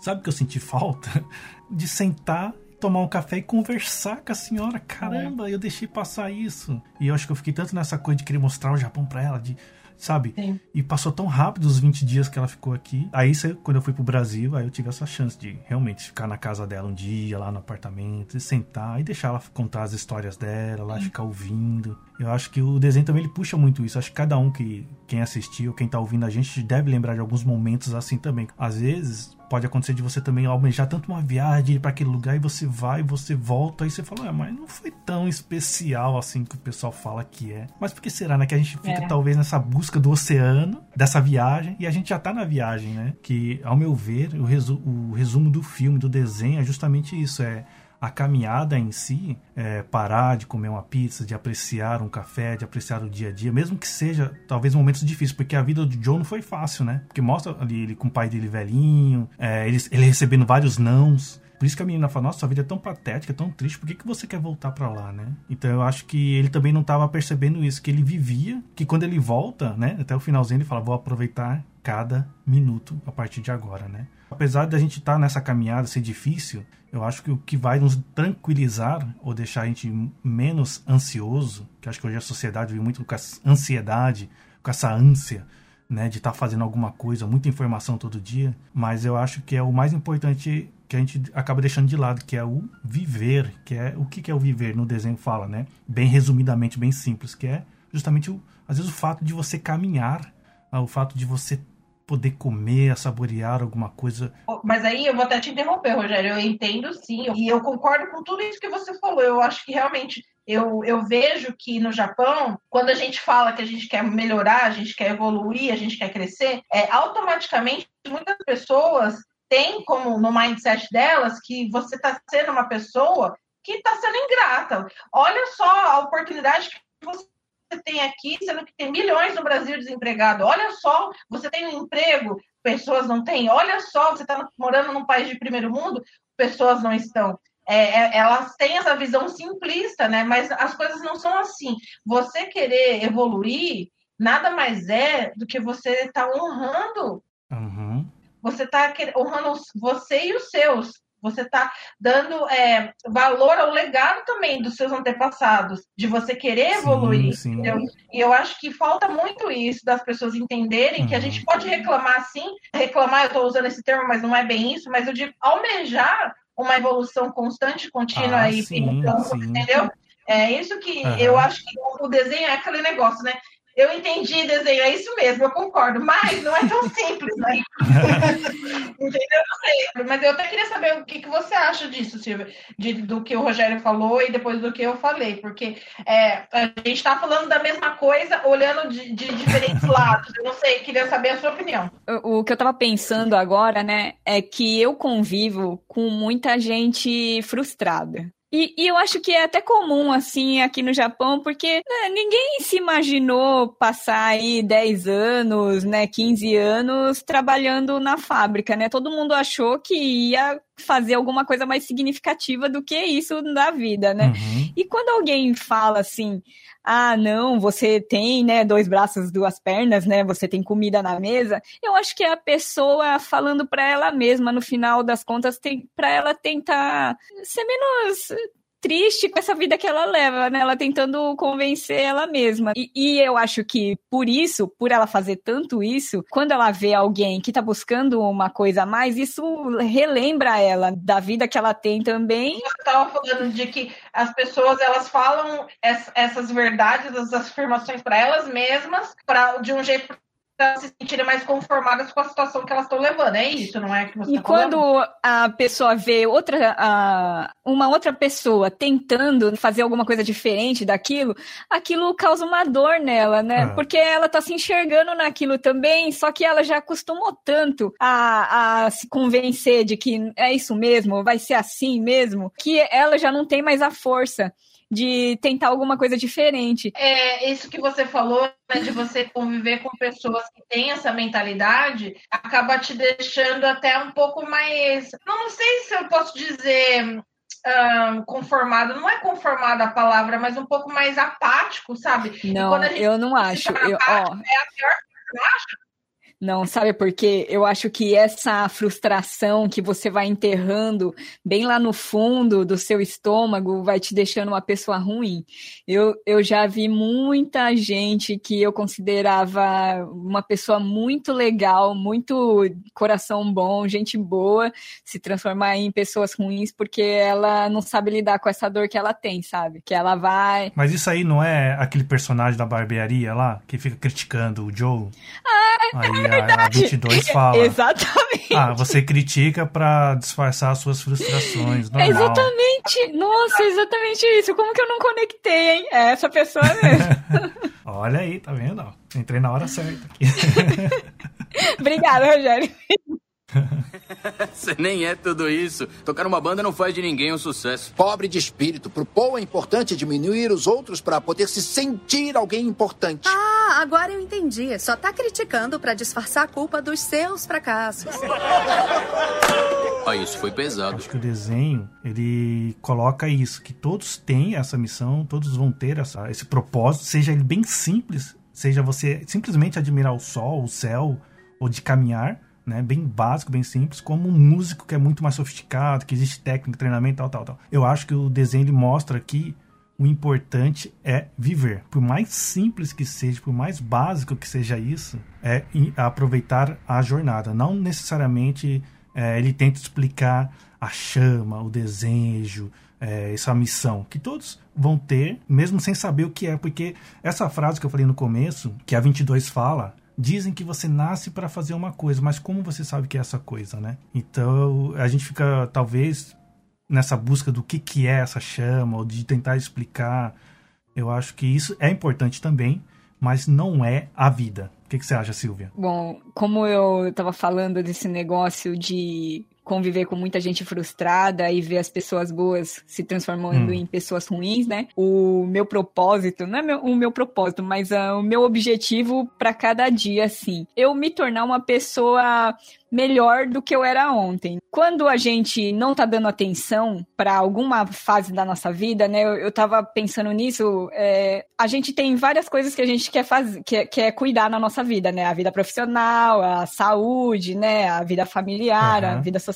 sabe que eu senti falta? De sentar tomar um café e conversar com a senhora. Caramba, eu deixei passar isso. E eu acho que eu fiquei tanto nessa coisa de querer mostrar o Japão pra ela, de sabe? Sim. E passou tão rápido os 20 dias que ela ficou aqui. Aí, quando eu fui pro Brasil, aí eu tive essa chance de realmente ficar na casa dela um dia, lá no apartamento, e sentar e deixar ela contar as histórias dela, lá ficar ouvindo. Eu acho que o desenho também ele puxa muito isso. Acho que cada um que quem assistiu, quem tá ouvindo a gente, deve lembrar de alguns momentos assim também. Às vezes, pode acontecer de você também almejar tanto uma viagem para aquele lugar e você vai, você volta e você fala, ah, mas não foi tão especial assim que o pessoal fala que é. Mas por que será, né? Que a gente fica é. talvez nessa busca do oceano, dessa viagem, e a gente já tá na viagem, né? Que, ao meu ver, o, resu o resumo do filme, do desenho, é justamente isso: é a caminhada em si, é, parar de comer uma pizza, de apreciar um café, de apreciar o dia a dia, mesmo que seja talvez momentos difíceis, porque a vida do John não foi fácil, né? Porque mostra ali ele com o pai dele velhinho, é, ele, ele recebendo vários nãos. Por isso que a menina fala, nossa, sua vida é tão patética, tão triste, por que, que você quer voltar para lá, né? Então eu acho que ele também não estava percebendo isso, que ele vivia, que quando ele volta, né, até o finalzinho ele fala, vou aproveitar cada minuto a partir de agora, né? Apesar da gente estar tá nessa caminhada ser difícil, eu acho que o que vai nos tranquilizar ou deixar a gente menos ansioso, que acho que hoje a sociedade vive muito com essa ansiedade, com essa ânsia, né, de estar tá fazendo alguma coisa, muita informação todo dia, mas eu acho que é o mais importante que a gente acaba deixando de lado, que é o viver, que é o que, que é o viver no desenho fala, né? Bem resumidamente, bem simples, que é justamente o, às vezes o fato de você caminhar, ah, o fato de você poder comer, saborear alguma coisa. Mas aí eu vou até te interromper, Rogério. Eu entendo sim, e eu concordo com tudo isso que você falou. Eu acho que realmente eu, eu vejo que no Japão, quando a gente fala que a gente quer melhorar, a gente quer evoluir, a gente quer crescer, é automaticamente muitas pessoas têm como no mindset delas que você está sendo uma pessoa que está sendo ingrata. Olha só a oportunidade que você tem aqui, sendo que tem milhões no Brasil desempregados. Olha só, você tem um emprego, pessoas não têm. Olha só, você está morando num país de primeiro mundo, pessoas não estão. É, é, elas têm essa visão simplista, né? Mas as coisas não são assim. Você querer evoluir nada mais é do que você estar tá honrando. Uhum. Você está honrando você e os seus. Você está dando é, valor ao legado também dos seus antepassados, de você querer evoluir. Sim, sim. E eu acho que falta muito isso das pessoas entenderem uhum. que a gente uhum. pode reclamar sim, reclamar, eu estou usando esse termo, mas não é bem isso, mas eu digo almejar uma evolução constante, contínua ah, e sim, então, entendeu? É isso que uhum. eu acho que o desenho é aquele negócio, né? Eu entendi desenho, é isso mesmo, eu concordo, mas não é tão simples, né? Entendeu? Mas eu até queria saber o que, que você acha disso, Silvia, de, do que o Rogério falou e depois do que eu falei, porque é, a gente está falando da mesma coisa, olhando de, de diferentes lados. Eu não sei, queria saber a sua opinião. O, o que eu estava pensando agora, né, é que eu convivo com muita gente frustrada. E, e, eu acho que é até comum, assim, aqui no Japão, porque né, ninguém se imaginou passar aí 10 anos, né, 15 anos trabalhando na fábrica, né? Todo mundo achou que ia fazer alguma coisa mais significativa do que isso na vida, né? Uhum. E quando alguém fala assim, ah, não, você tem, né, dois braços, duas pernas, né, você tem comida na mesa, eu acho que é a pessoa falando para ela mesma, no final das contas, para ela tentar ser menos triste com essa vida que ela leva, né? Ela tentando convencer ela mesma. E, e, eu acho que por isso, por ela fazer tanto isso, quando ela vê alguém que tá buscando uma coisa a mais, isso relembra ela da vida que ela tem também. Você tava falando de que as pessoas elas falam essas verdades, as afirmações para elas mesmas, para de um jeito se sentirem mais conformadas com a situação que elas estão levando. É isso, não é? Que você e tá quando a pessoa vê outra, a, uma outra pessoa tentando fazer alguma coisa diferente daquilo, aquilo causa uma dor nela, né? Ah. Porque ela tá se enxergando naquilo também, só que ela já acostumou tanto a, a se convencer de que é isso mesmo, vai ser assim mesmo, que ela já não tem mais a força de tentar alguma coisa diferente. É, isso que você falou, né, de você conviver com pessoas que têm essa mentalidade, acaba te deixando até um pouco mais. Não, não sei se eu posso dizer. Um, conformado, não é conformada a palavra, mas um pouco mais apático, sabe? Não, eu não acho. Eu, ó, é a pior coisa, acho. Não, sabe por quê? Eu acho que essa frustração que você vai enterrando bem lá no fundo do seu estômago vai te deixando uma pessoa ruim. Eu, eu já vi muita gente que eu considerava uma pessoa muito legal, muito coração bom, gente boa, se transformar em pessoas ruins porque ela não sabe lidar com essa dor que ela tem, sabe? Que ela vai. Mas isso aí não é aquele personagem da barbearia lá que fica criticando o Joe? Ah, aí, verdade. A 22 fala. Exatamente. Ah, você critica para disfarçar as suas frustrações. Normal. Exatamente. Nossa, exatamente isso. Como que eu não conectei, hein? É essa pessoa mesmo. Olha aí, tá vendo? Entrei na hora certa aqui. Obrigada, Rogério. Você nem é tudo isso. Tocar uma banda não faz de ninguém um sucesso. Pobre de espírito. Pro Paul é importante diminuir os outros para poder se sentir alguém importante. Ah, agora eu entendi. Só tá criticando para disfarçar a culpa dos seus fracassos. Ah, isso foi pesado. Acho que o desenho, ele coloca isso, que todos têm essa missão, todos vão ter essa, esse propósito, seja ele bem simples, seja você simplesmente admirar o sol, o céu, ou de caminhar, né, bem básico, bem simples, como um músico que é muito mais sofisticado, que existe técnica, treinamento, tal, tal, tal. Eu acho que o desenho mostra que o importante é viver. Por mais simples que seja, por mais básico que seja isso, é aproveitar a jornada. Não necessariamente é, ele tenta explicar a chama, o desejo, é, essa missão, que todos vão ter, mesmo sem saber o que é, porque essa frase que eu falei no começo, que a 22 fala, dizem que você nasce para fazer uma coisa, mas como você sabe que é essa coisa, né? Então a gente fica talvez nessa busca do que que é essa chama ou de tentar explicar. Eu acho que isso é importante também, mas não é a vida. O que, que você acha, Silvia? Bom, como eu estava falando desse negócio de conviver com muita gente frustrada e ver as pessoas boas se transformando hum. em pessoas ruins, né? O meu propósito, não é meu, o meu propósito, mas uh, o meu objetivo para cada dia, assim, eu me tornar uma pessoa melhor do que eu era ontem. Quando a gente não tá dando atenção para alguma fase da nossa vida, né? Eu, eu tava pensando nisso, é, a gente tem várias coisas que a gente quer fazer, quer, quer cuidar na nossa vida, né? A vida profissional, a saúde, né? A vida familiar, uhum. a vida social.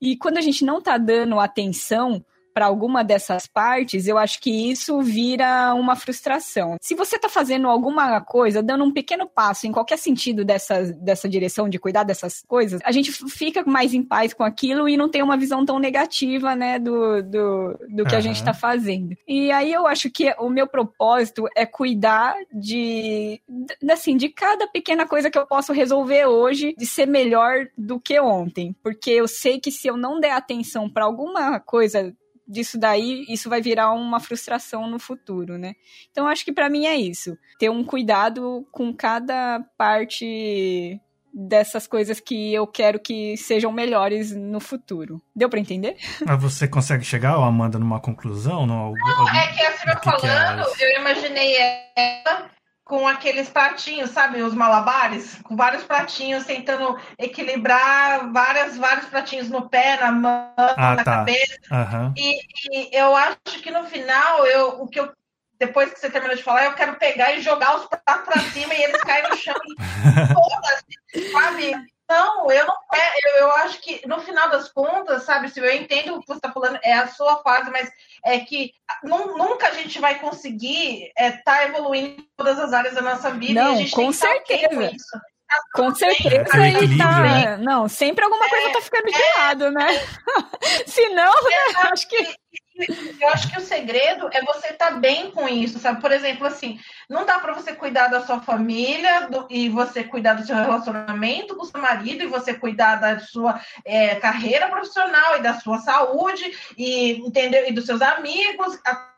E quando a gente não tá dando atenção para alguma dessas partes, eu acho que isso vira uma frustração. Se você está fazendo alguma coisa, dando um pequeno passo em qualquer sentido dessa, dessa direção de cuidar dessas coisas, a gente fica mais em paz com aquilo e não tem uma visão tão negativa, né, do, do, do que uhum. a gente está fazendo. E aí eu acho que o meu propósito é cuidar de, assim, de cada pequena coisa que eu posso resolver hoje, de ser melhor do que ontem. Porque eu sei que se eu não der atenção para alguma coisa disso daí, isso vai virar uma frustração no futuro, né? Então acho que para mim é isso, ter um cuidado com cada parte dessas coisas que eu quero que sejam melhores no futuro. Deu para entender? Mas você consegue chegar, Amanda, numa conclusão? Não, não é que assim, eu falando, que é eu imaginei ela com aqueles pratinhos, sabe, os malabares, com vários pratinhos, tentando equilibrar várias, vários pratinhos no pé, na mão, ah, na tá. cabeça. Uhum. E, e, eu acho que no final, eu, o que eu, depois que você terminou de falar, eu quero pegar e jogar os pratos para cima e eles caem no chão, todas, sabe? Não, eu não eu, eu acho que no final das contas, sabe, se eu entendo o que você está falando, é a sua fase, mas é que nunca a gente vai conseguir estar é, tá evoluindo em todas as áreas da nossa vida. Não, com certeza. Com certeza é, ele tá. Né? Não, sempre alguma coisa é, tá ficando de é, lado, né? Se não, né? acho que. Eu acho que o segredo é você estar tá bem com isso, sabe? Por exemplo, assim, não dá para você cuidar da sua família do, e você cuidar do seu relacionamento com o seu marido e você cuidar da sua é, carreira profissional e da sua saúde e entendeu e dos seus amigos. A,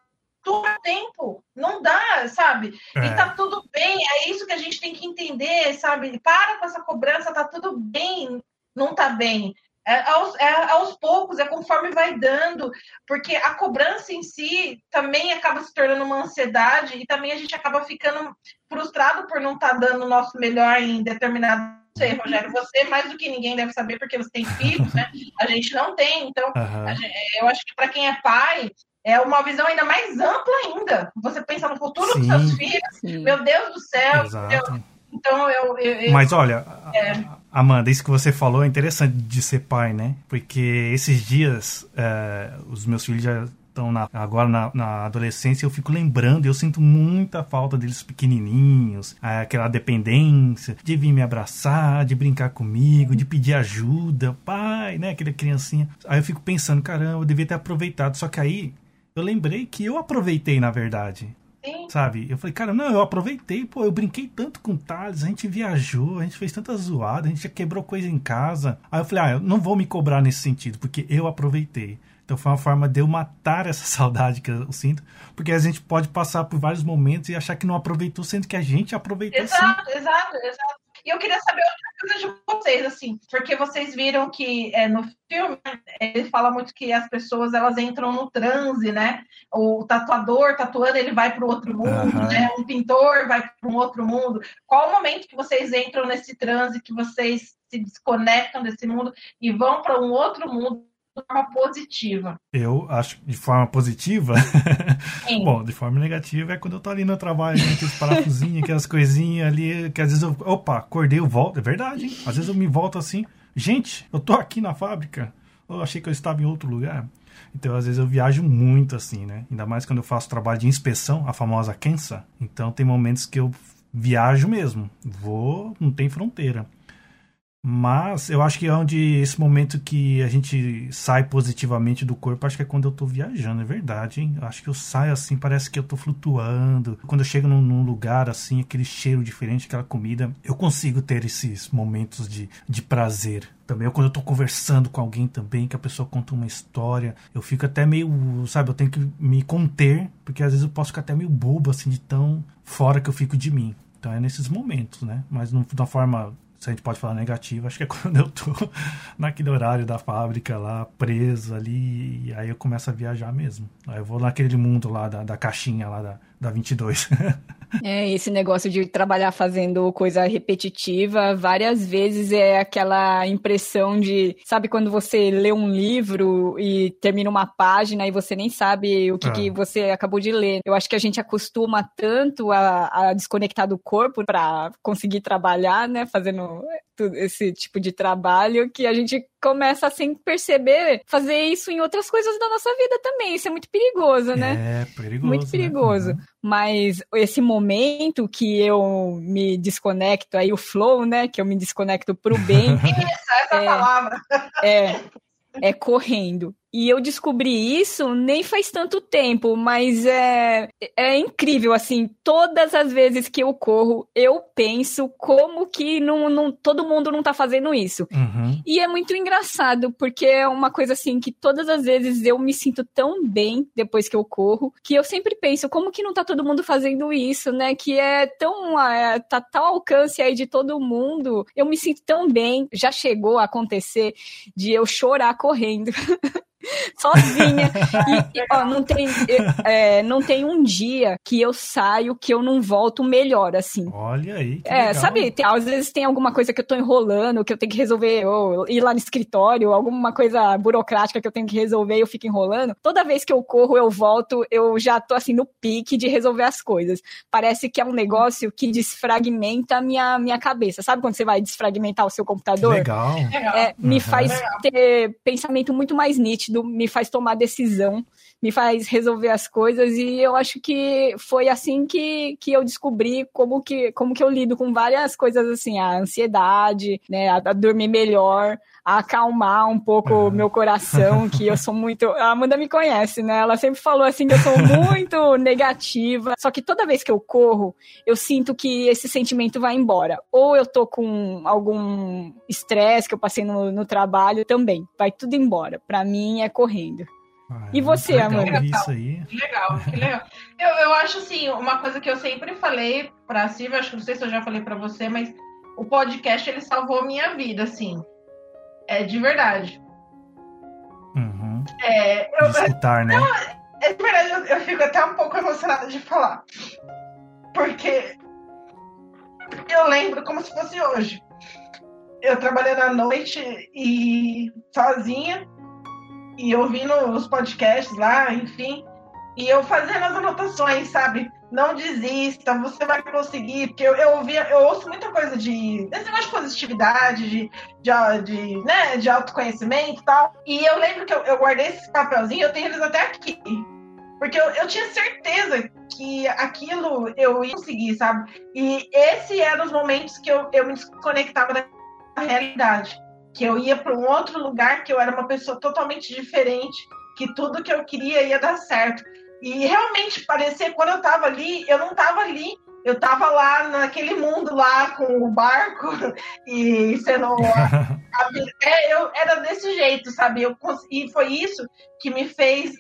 todo tempo. Não dá, sabe? É. E tá tudo bem, é isso que a gente tem que entender, sabe? Para com essa cobrança, tá tudo bem, não tá bem. É aos, é aos poucos, é conforme vai dando, porque a cobrança em si também acaba se tornando uma ansiedade e também a gente acaba ficando frustrado por não estar tá dando o nosso melhor em determinado sei, Rogério, você mais do que ninguém deve saber porque você tem filhos, né? A gente não tem, então uhum. gente, eu acho que para quem é pai, é uma visão ainda mais ampla ainda. Você pensa no futuro sim, dos seus filhos, sim. meu Deus do céu. Eu, então eu, eu, eu, Mas olha, é. Amanda, isso que você falou é interessante de ser pai, né? Porque esses dias é, os meus filhos já estão na, agora na, na, adolescência, eu fico lembrando, eu sinto muita falta deles pequenininhos, aquela dependência de vir me abraçar, de brincar comigo, de pedir ajuda, pai, né? Aquela criancinha. Aí eu fico pensando, caramba, eu devia ter aproveitado. Só que aí eu lembrei que eu aproveitei, na verdade. Sim. Sabe? Eu falei, cara, não, eu aproveitei, pô, eu brinquei tanto com o Thales, a gente viajou, a gente fez tanta zoada, a gente já quebrou coisa em casa. Aí eu falei, ah, eu não vou me cobrar nesse sentido, porque eu aproveitei. Então foi uma forma de eu matar essa saudade que eu sinto, porque a gente pode passar por vários momentos e achar que não aproveitou, sendo que a gente aproveitou exato, sim. Exato, exato. E eu queria saber outra coisa de vocês, assim, porque vocês viram que é, no filme ele fala muito que as pessoas elas entram no transe, né? O tatuador tatuando ele vai para o outro mundo, uhum. né? Um pintor vai para um outro mundo. Qual o momento que vocês entram nesse transe, que vocês se desconectam desse mundo e vão para um outro mundo de forma positiva. Eu acho de forma positiva. Bom, de forma negativa é quando eu tô ali no trabalho, né, aqueles parafusinhos, aquelas coisinhas ali, que às vezes eu. Opa, acordei, eu volto. É verdade, hein? Às vezes eu me volto assim. Gente, eu tô aqui na fábrica. Eu achei que eu estava em outro lugar. Então, às vezes, eu viajo muito assim, né? Ainda mais quando eu faço trabalho de inspeção, a famosa Kensa. Então, tem momentos que eu viajo mesmo. Vou, não tem fronteira. Mas eu acho que é onde esse momento que a gente sai positivamente do corpo, acho que é quando eu tô viajando, é verdade, hein? Eu acho que eu saio assim, parece que eu tô flutuando. Quando eu chego num, num, lugar assim, aquele cheiro diferente, aquela comida, eu consigo ter esses momentos de, de prazer. Também quando eu tô conversando com alguém também, que a pessoa conta uma história, eu fico até meio, sabe, eu tenho que me conter, porque às vezes eu posso ficar até meio bobo, assim, de tão fora que eu fico de mim. Então é nesses momentos, né? Mas de uma forma se a gente pode falar negativo, acho que é quando eu tô naquele horário da fábrica lá, preso ali, e aí eu começo a viajar mesmo. Aí eu vou naquele mundo lá da, da caixinha lá da, da 22. É, esse negócio de trabalhar fazendo coisa repetitiva, várias vezes é aquela impressão de, sabe, quando você lê um livro e termina uma página e você nem sabe o que, ah. que você acabou de ler. Eu acho que a gente acostuma tanto a, a desconectar do corpo para conseguir trabalhar, né, fazendo esse tipo de trabalho que a gente começa sem perceber fazer isso em outras coisas da nossa vida também. Isso é muito perigoso, né? É, perigoso. Muito perigoso. Né? Uhum. Mas esse momento que eu me desconecto, aí o flow, né? Que eu me desconecto pro bem. essa é, palavra. É, é correndo. E eu descobri isso nem faz tanto tempo, mas é, é incrível, assim, todas as vezes que eu corro, eu penso como que não, não, todo mundo não tá fazendo isso. Uhum. E é muito engraçado, porque é uma coisa assim que todas as vezes eu me sinto tão bem depois que eu corro, que eu sempre penso, como que não tá todo mundo fazendo isso, né? Que é tão, é, tá tal alcance aí de todo mundo, eu me sinto tão bem. Já chegou a acontecer de eu chorar correndo. sozinha. E, ó, não tem, é, não tem um dia que eu saio que eu não volto melhor, assim. Olha aí. é, legal. sabe, tem, às vezes tem alguma coisa que eu tô enrolando, que eu tenho que resolver, ou ir lá no escritório, alguma coisa burocrática que eu tenho que resolver e eu fico enrolando. Toda vez que eu corro, eu volto, eu já tô assim no pique de resolver as coisas. Parece que é um negócio que desfragmenta a minha, minha cabeça. Sabe quando você vai desfragmentar o seu computador? Legal. É, me faz ter pensamento muito mais nítido, me faz tomar decisão, me faz resolver as coisas e eu acho que foi assim que, que eu descobri como que, como que eu lido com várias coisas assim, a ansiedade, né, a, a dormir melhor, a acalmar um pouco o meu coração, que eu sou muito. A Amanda me conhece, né? Ela sempre falou assim que eu sou muito negativa. Só que toda vez que eu corro, eu sinto que esse sentimento vai embora. Ou eu tô com algum estresse que eu passei no, no trabalho também. Vai tudo embora. Pra mim é correndo. Ah, E você, muito legal. Que legal, que legal. Eu, eu acho assim, uma coisa que eu sempre falei pra Silvia, acho que não sei se eu já falei pra você, mas o podcast ele salvou a minha vida, assim. É de verdade. Uhum. É, eu, De escutar, né? é de verdade, eu, eu fico até um pouco emocionada de falar. Porque eu lembro como se fosse hoje. Eu trabalhando à noite e sozinha, e ouvindo os podcasts lá, enfim, e eu fazendo as anotações, sabe? Não desista, você vai conseguir, porque eu, eu ouvia, eu ouço muita coisa de desse negócio de positividade, de, de, de, né, de autoconhecimento e tal. E eu lembro que eu, eu guardei esse papelzinho, eu tenho eles até aqui. Porque eu, eu tinha certeza que aquilo eu ia conseguir, sabe? E esse eram os momentos que eu, eu me desconectava da realidade. Que eu ia para um outro lugar, que eu era uma pessoa totalmente diferente, que tudo que eu queria ia dar certo. E realmente parecia, quando eu tava ali, eu não tava ali, eu tava lá naquele mundo lá com o barco e sendo. a- é, eu era desse jeito, sabe? Eu, e foi isso que me fez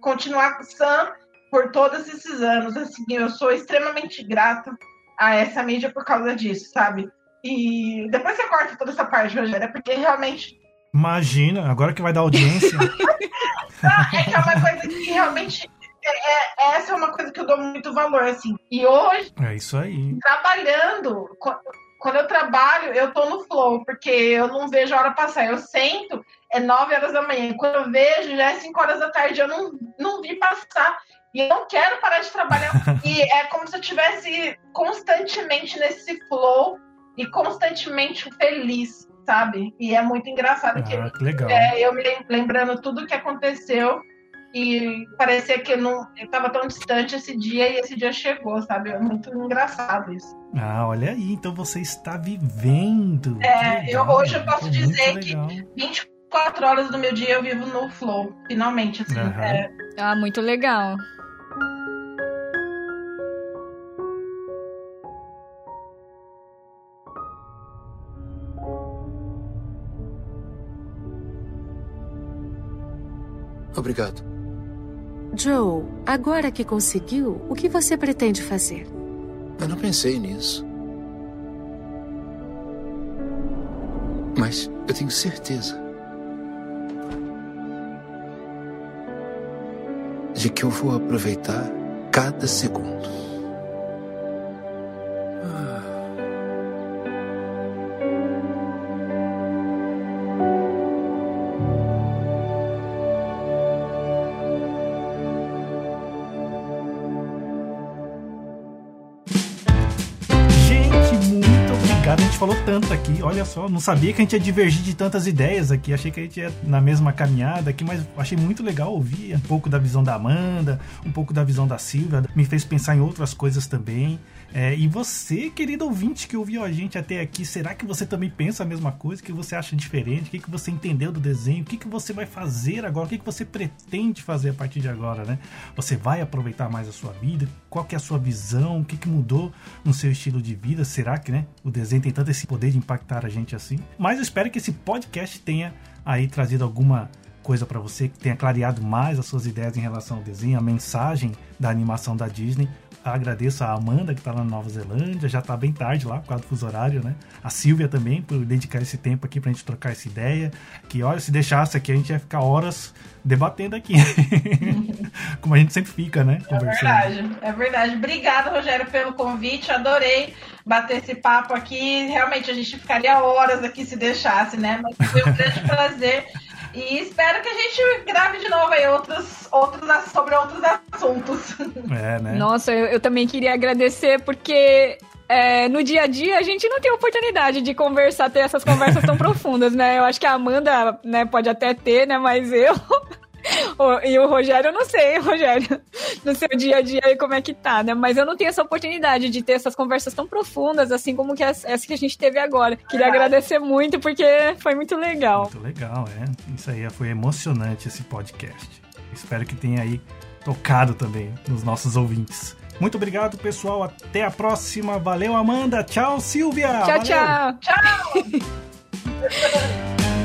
continuar sã por todos esses anos. Assim, eu sou extremamente grata a essa mídia por causa disso, sabe? E depois você corta toda essa parte, Rogério, é porque realmente Imagina, agora que vai dar audiência. é que é uma coisa que realmente é, é- essa é uma coisa que eu dou muito valor, assim. E hoje, é isso aí. trabalhando, qu- quando eu trabalho, eu tô no flow, porque eu não vejo a hora passar. Eu sento, é 9 horas da manhã. Quando eu vejo, já é 5 horas da tarde, eu não, não vi passar. E eu não quero parar de trabalhar. e é como se eu estivesse constantemente nesse flow e constantemente feliz, sabe? E é muito engraçado que Ah, que legal. é, eu me lem- lembrando tudo que aconteceu e parecia que eu não eu tava tão distante esse dia e esse dia chegou, sabe? É muito engraçado isso. Ah, olha aí, então você está vivendo. É, Que eu- hoje eu posso dizer que- legal. 24 horas do meu dia eu vivo no flow, finalmente, assim. Aham. é, Ah, muito legal. Obrigado. Joe, agora que conseguiu, o que você pretende fazer? Eu não pensei nisso. Mas eu tenho certeza de que eu vou aproveitar cada segundo. Olha só, não sabia que a gente ia divergir de tantas ideias aqui. Achei que a gente ia na mesma caminhada aqui, mas achei muito legal ouvir um pouco da visão da Amanda, um pouco da visão da Silvia. Me fez pensar em outras coisas também. É, e você, querido ouvinte que ouviu a gente até aqui, será que você também pensa a mesma coisa? O que você acha diferente? O que, que você entendeu do desenho? O que, que você vai fazer agora? O que, que você pretende fazer a partir de agora, né? Você vai aproveitar mais a sua vida? Qual que é a sua visão? O que, que mudou no seu estilo de vida? Será que né, o desenho tem tanto esse poder de impactar a gente assim? Mas eu espero que esse podcast tenha aí trazido alguma coisa para você, que tenha clareado mais as suas ideias em relação ao desenho, a mensagem da animação da Disney agradeço a Amanda, que tá lá na Nova Zelândia, já tá bem tarde lá, por causa do fuso horário, né? A Silvia também, por dedicar esse tempo aqui pra gente trocar essa ideia. Que, olha, se deixasse aqui, a gente ia ficar horas debatendo aqui. Como a gente sempre fica, né? É verdade, é verdade. Obrigada, Rogério, pelo convite. Adorei bater esse papo aqui. Realmente, a gente ficaria horas aqui se deixasse, né? Mas foi um grande prazer. E espero que a gente grave de novo aí outros, outros, sobre outros assuntos. É, né? Nossa, eu, eu também queria agradecer porque é, no dia a dia a gente não tem oportunidade de conversar, ter essas conversas tão profundas, né? Eu acho que a Amanda né, pode até ter, né? Mas eu e o Rogério, eu não sei, Rogério, no seu dia a dia aí como é que tá, né? Mas eu não tenho essa oportunidade de ter essas conversas tão profundas, assim como que essa que a gente teve agora. Queria agradecer muito, porque foi muito legal. Muito legal, é. Isso aí foi emocionante esse podcast. Espero que tenha aí tocado também nos nossos ouvintes. Muito obrigado, pessoal. Até a próxima. Valeu, Amanda. Tchau, Silvia. Tchau, Valeu. tchau. Tchau!